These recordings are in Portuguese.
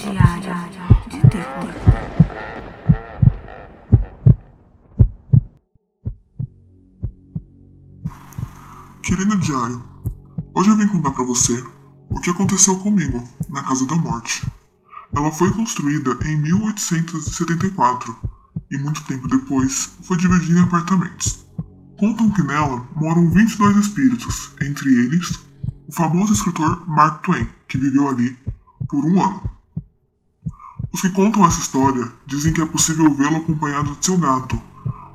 Diário de terror. Querido diário, hoje eu vim contar pra você o que aconteceu comigo na Casa da Morte. Ela foi construída em 1874 e muito tempo depois foi dividida em apartamentos. Contam que nela moram 22 espíritos, entre eles o famoso escritor Mark Twain, que viveu ali por um ano. Os que contam essa história dizem que é possível vê-lo acompanhado de seu gato.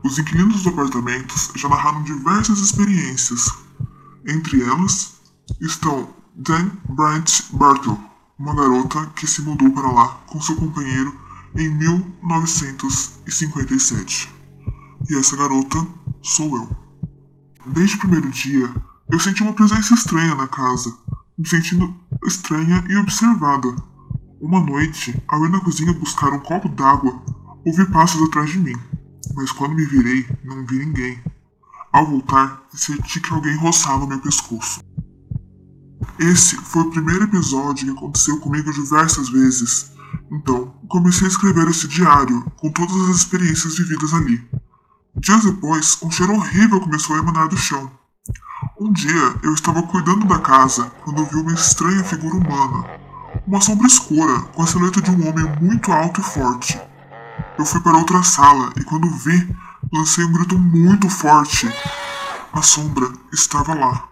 Os inquilinos dos apartamentos já narraram diversas experiências. Entre elas estão Dan Bryant Bartle, uma garota que se mudou para lá com seu companheiro em 1957. E essa garota sou eu. Desde o primeiro dia, eu senti uma presença estranha na casa, me sentindo estranha e observada. Uma noite, ao ir na cozinha buscar um copo d'água, ouvi passos atrás de mim, mas quando me virei, não vi ninguém. Ao voltar, senti que alguém roçava meu pescoço. Esse foi o primeiro episódio que aconteceu comigo diversas vezes. Então, comecei a escrever esse diário com todas as experiências vividas ali. Dias depois, um cheiro horrível começou a emanar do chão. Um dia, eu estava cuidando da casa quando vi uma estranha figura humana. Uma sombra escura, com a silhueta de um homem muito alto e forte. Eu fui para outra sala e quando vi, lancei um grito muito forte. A sombra estava lá.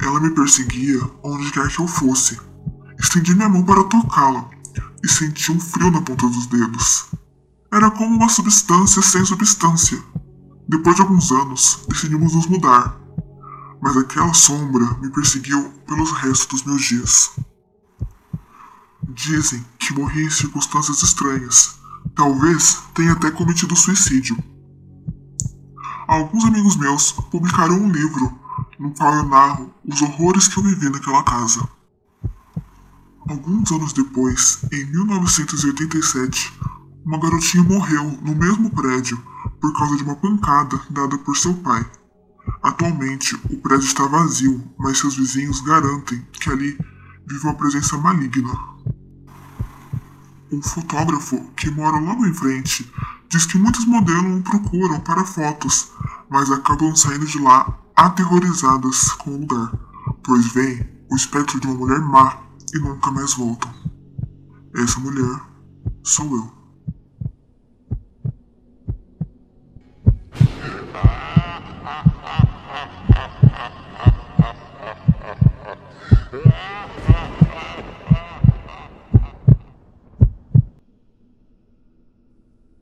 Ela me perseguia onde quer que eu fosse. Estendi minha mão para tocá-la e senti um frio na ponta dos dedos. Era como uma substância sem substância. Depois de alguns anos, decidimos nos mudar. Mas aquela sombra me perseguiu pelos restos dos meus dias. Dizem que morri em circunstâncias estranhas. Talvez tenha até cometido suicídio. Alguns amigos meus publicaram um livro no qual eu narro os horrores que eu vivi naquela casa. Alguns anos depois, em 1987, uma garotinha morreu no mesmo prédio por causa de uma pancada dada por seu pai. Atualmente, o prédio está vazio, mas seus vizinhos garantem que ali vive uma presença maligna. Um fotógrafo que mora logo em frente diz que muitos modelos o procuram para fotos, mas acabam saindo de lá aterrorizadas com o lugar, pois veem o espectro de uma mulher má e nunca mais voltam. Essa mulher sou eu.